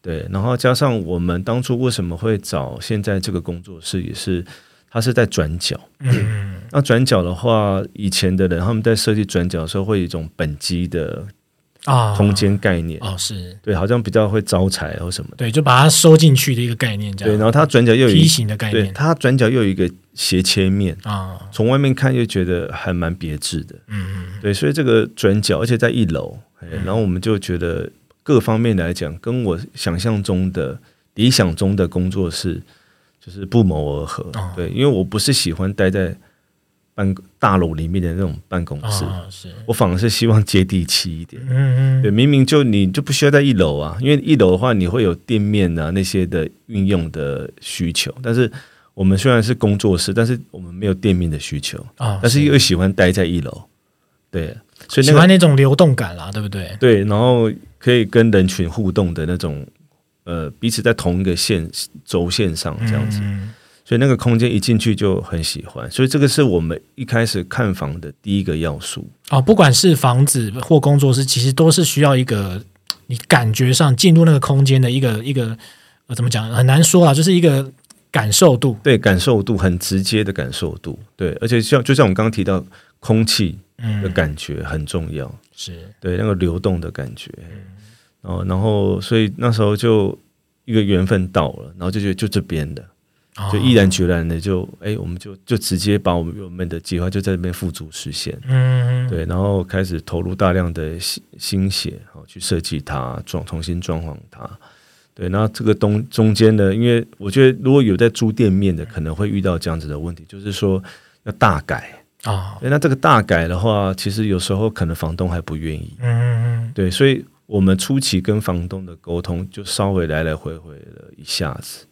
C: 对，然后加上我们当初为什么会找现在这个工作室，也是它是在转角，嗯，那转角的话，以前的人他们在设计转角的时候，会有一种本机的。啊，空间概念。
B: 哦，是。
C: 对，好像比较会招财或什么的，
B: 对，就把它收进去的一个概念，这样。
C: 对，然后它转角又有
B: 梯形的概念，
C: 它转角又有一个斜切面啊，从外面看又觉得还蛮别致的，嗯嗯，对，所以这个转角，而且在一楼，然后我们就觉得各方面来讲，跟我想象中的理想中的工作室就是不谋而合，对，因为我不是喜欢待在。办大楼里面的那种办公室，哦、我反而是希望接地气一点。嗯嗯，对，明明就你就不需要在一楼啊，因为一楼的话你会有店面啊那些的运用的需求。但是我们虽然是工作室，但是我们没有店面的需求啊，哦、但是又喜欢待在一楼。对，所以、那个、
B: 喜欢那种流动感啦，对不对？
C: 对，然后可以跟人群互动的那种，呃，彼此在同一个线轴线上这样子。嗯所以那个空间一进去就很喜欢，所以这个是我们一开始看房的第一个要素
B: 哦。不管是房子或工作室，其实都是需要一个你感觉上进入那个空间的一个一个呃，怎么讲很难说啊，就是一个感受度。
C: 对，感受度很直接的感受度。对，而且像就像我们刚刚提到空气的感觉很重要，是、嗯、对那个流动的感觉。然后，然后，所以那时候就一个缘分到了，然后就觉得就这边的。就毅然决然的就哎、欸，我们就就直接把我们我们的计划就在那边付诸实现，嗯，对，然后开始投入大量的心心血，好去设计它，装重新装潢它，对，然后这个东中间呢，因为我觉得如果有在租店面的，可能会遇到这样子的问题，就是说要大改啊，那这个大改的话，其实有时候可能房东还不愿意，嗯嗯嗯，对，所以我们初期跟房东的沟通就稍微来来回回了一下子。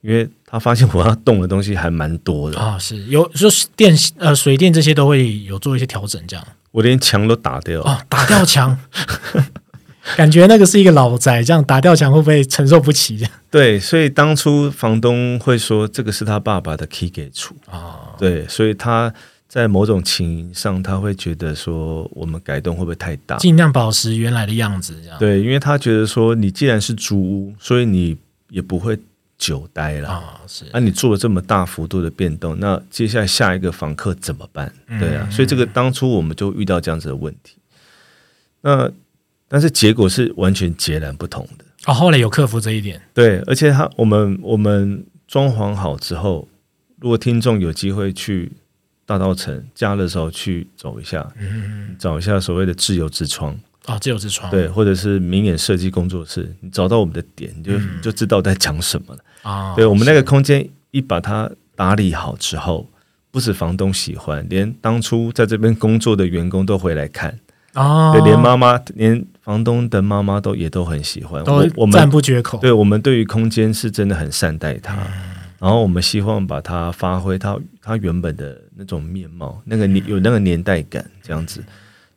C: 因为他发现我要动的东西还蛮多的
B: 啊，是有就是电呃水电这些都会有做一些调整，这样。
C: 我连墙都打掉
B: 啊，打掉墙，感觉那个是一个老宅，这样打掉墙会不会承受不起？
C: 对，所以当初房东会说这个是他爸爸的 key 给出啊，对，所以他在某种情上他会觉得说我们改动会不会太大，
B: 尽量保持原来的样子，这样。
C: 对，因为他觉得说你既然是租屋，所以你也不会。久待了啊，是。那、啊、你做了这么大幅度的变动，那接下来下一个房客怎么办？对啊，所以这个当初我们就遇到这样子的问题。那但是结果是完全截然不同的。
B: 哦，后来有克服这一点。
C: 对，而且他我们我们装潢好之后，如果听众有机会去大稻埕假日的时候去走一下，嗯，找一下所谓的自由之窗。
B: 啊、哦，自由之窗
C: 对，或者是明眼设计工作室，你找到我们的点，你就、嗯、就知道在讲什么了啊。对，我们那个空间一把它打理好之后，不止房东喜欢，连当初在这边工作的员工都回来看啊，对，连妈妈，连房东的妈妈都也都很喜欢，
B: 都我们赞不绝口。
C: 对，我们对于空间是真的很善待它，嗯、然后我们希望把它发挥它它原本的那种面貌，那个年有那个年代感这样子。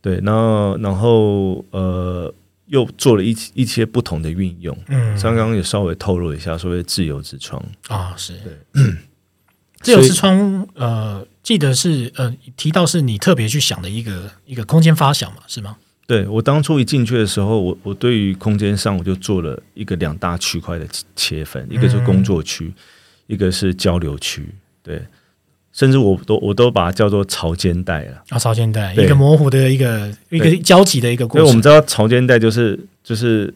C: 对，然后，然后，呃，又做了一一些不同的运用。嗯，刚刚也稍微透露一下，所谓自由之窗
B: 啊，是对，自由之窗，呃，记得是呃提到是你特别去想的一个一个空间发想嘛，是吗？
C: 对，我当初一进去的时候，我我对于空间上我就做了一个两大区块的切分，一个是工作区，嗯、一个是交流区。对，甚至我都我都把它叫做潮间带了
B: 啊，潮间带一个模糊的一个一个交集的一个过程。
C: 因为我们知道潮间带就是就是。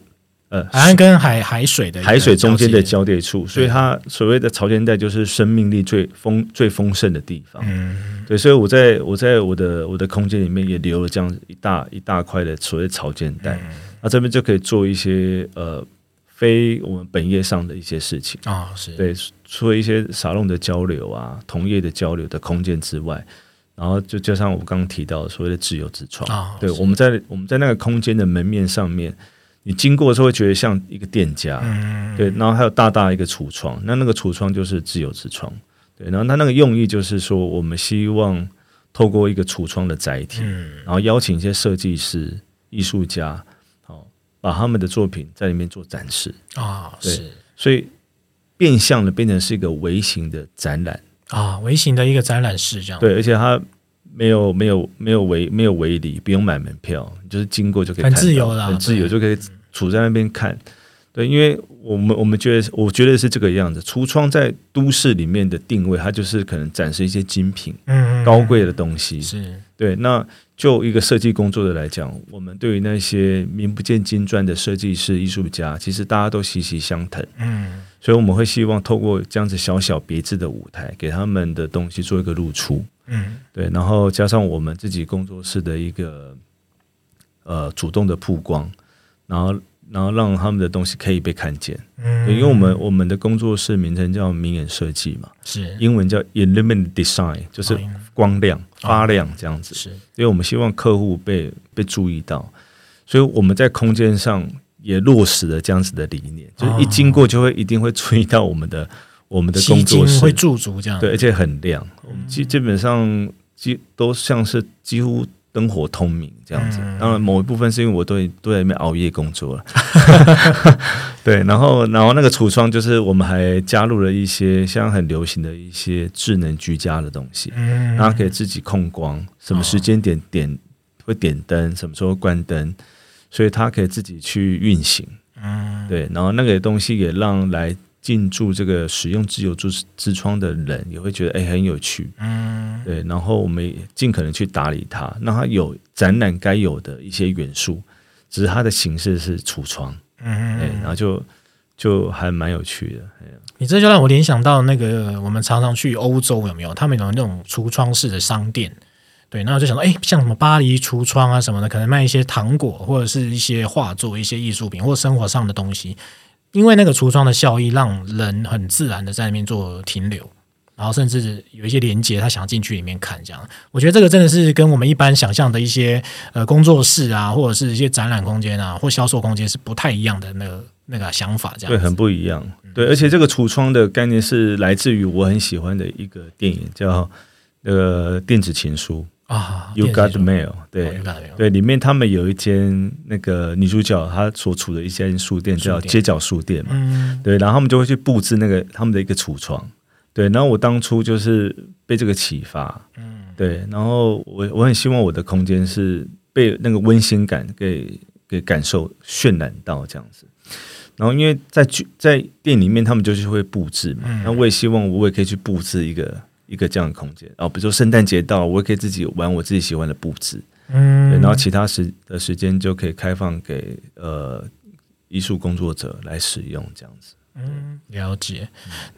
C: 呃，
B: 海岸跟海海水的
C: 海水中间的交界处，所以它所谓的潮间带就是生命力最丰最丰盛的地方。嗯，对，所以我在我在我的我的空间里面也留了这样一大一大块的所谓潮间带，那这边就可以做一些呃非我们本业上的一些事情。
B: 啊，是。
C: 对，除了一些沙龙的交流啊、同业的交流的空间之外，然后就加上我刚刚提到的所谓的自由之窗。啊，对，我们在我们在那个空间的门面上面。你经过的时候会觉得像一个店家，嗯、对，然后还有大大一个橱窗，那那个橱窗就是自由之窗，对，然后它那个用意就是说，我们希望透过一个橱窗的载体，嗯、然后邀请一些设计师、艺术家，好，把他们的作品在里面做展示。
B: 啊，
C: 对，是，所以变相的变成是一个微型的展览。
B: 啊，微型的一个展览室这样，
C: 对，而且它。没有没有没有围没有围篱，不用买门票，就是经过就可以看，
B: 很自由的，
C: 很自由就可以处在那边看。对，因为我们我们觉得，我觉得是这个样子。橱窗在都市里面的定位，它就是可能展示一些精品、嗯，高贵的东西。是对。那就一个设计工作的来讲，我们对于那些名不见经传的设计师、艺术家，其实大家都息息相疼。嗯，所以我们会希望透过这样子小小别致的舞台，给他们的东西做一个露出。嗯，对，然后加上我们自己工作室的一个呃主动的曝光，然后然后让他们的东西可以被看见。嗯，因为我们我们的工作室名称叫明眼设计嘛，是。英文叫 Illuminate Design，就是光亮、发亮这样子。是，因为我们希望客户被被注意到，所以我们在空间上也落实了这样子的理念，就是一经过就会一定会注意到我们的。我们的工作室。
B: 会驻足这样，
C: 对，而且很亮。我们基基本上基都像是几乎灯火通明这样子。当然，某一部分是因为我都都在里面熬夜工作了。对，然后然后那个橱窗就是我们还加入了一些像很流行的一些智能居家的东西，然后可以自己控光，什么时间点点会点灯，什么时候关灯，所以它可以自己去运行。嗯，对，然后那个东西也让来。进驻这个使用自由之之窗的人也会觉得哎、欸、很有趣，嗯，对，然后我们尽可能去打理它，让它有展览该有的一些元素，只是它的形式是橱窗，嗯，然后就就还蛮有趣的。
B: 你这就让我联想到那个我们常常去欧洲有没有？他们有那种橱窗式的商店，对，那我就想到哎、欸，像什么巴黎橱窗啊什么的，可能卖一些糖果或者是一些画作、一些艺术品或生活上的东西。因为那个橱窗的效益，让人很自然的在那边做停留，然后甚至有一些连接，他想要进去里面看这样。我觉得这个真的是跟我们一般想象的一些呃工作室啊，或者是一些展览空间啊，或销售空间是不太一样的那个那个想法，这样。
C: 对，很不一样。对，而且这个橱窗的概念是来自于我很喜欢的一个电影，叫呃电子情书。啊，You got the mail，对对，里面他们有一间那个女主角她所处的一间书店叫街角书店嘛，嗯，对，然后他们就会去布置那个他们的一个橱窗，对，然后我当初就是被这个启发，嗯，对，然后我我很希望我的空间是被那个温馨感给给感受渲染到这样子，然后因为在剧在店里面他们就是会布置嘛，那我也希望我也可以去布置一个。一个这样的空间，哦，比如说圣诞节到了，我也可以自己玩我自己喜欢的布置，嗯，然后其他时的时间就可以开放给呃艺术工作者来使用，这样子。
B: 嗯，了解。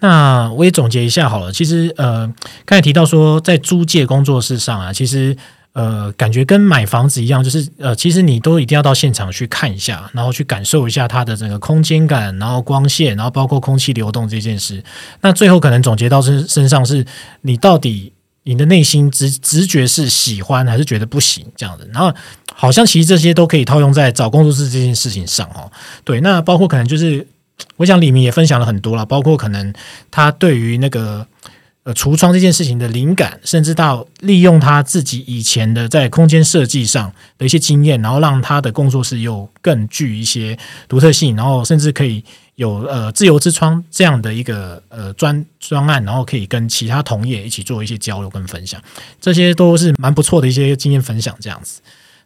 B: 那我也总结一下好了，其实呃，刚才提到说在租借工作室上啊，其实。呃，感觉跟买房子一样，就是呃，其实你都一定要到现场去看一下，然后去感受一下它的整个空间感，然后光线，然后包括空气流动这件事。那最后可能总结到身身上，是你到底你的内心直直觉是喜欢还是觉得不行这样的。然后好像其实这些都可以套用在找工作室这件事情上哦。对，那包括可能就是，我想李明也分享了很多了，包括可能他对于那个。呃，橱窗这件事情的灵感，甚至到利用他自己以前的在空间设计上的一些经验，然后让他的工作室又更具一些独特性，然后甚至可以有呃自由之窗这样的一个呃专专案，然后可以跟其他同业一起做一些交流跟分享，这些都是蛮不错的一些经验分享这样子。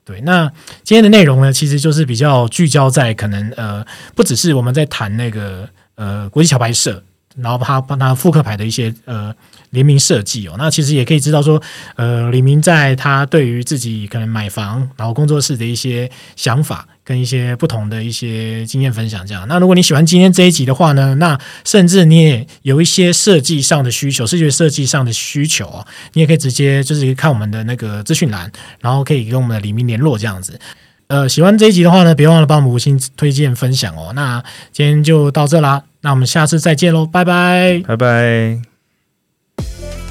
B: 对，那今天的内容呢，其实就是比较聚焦在可能呃，不只是我们在谈那个呃国际桥牌社，然后他帮他复刻牌的一些呃。联名设计哦，那其实也可以知道说，呃，李明在他对于自己可能买房，然后工作室的一些想法，跟一些不同的一些经验分享。这样，那如果你喜欢今天这一集的话呢，那甚至你也有一些设计上的需求，视觉设计上的需求哦，你也可以直接就是看我们的那个资讯栏，然后可以跟我们的李明联络这样子。呃，喜欢这一集的话呢，别忘了帮我们五星推荐分享哦。那今天就到这啦，那我们下次再见喽，拜拜，
C: 拜拜。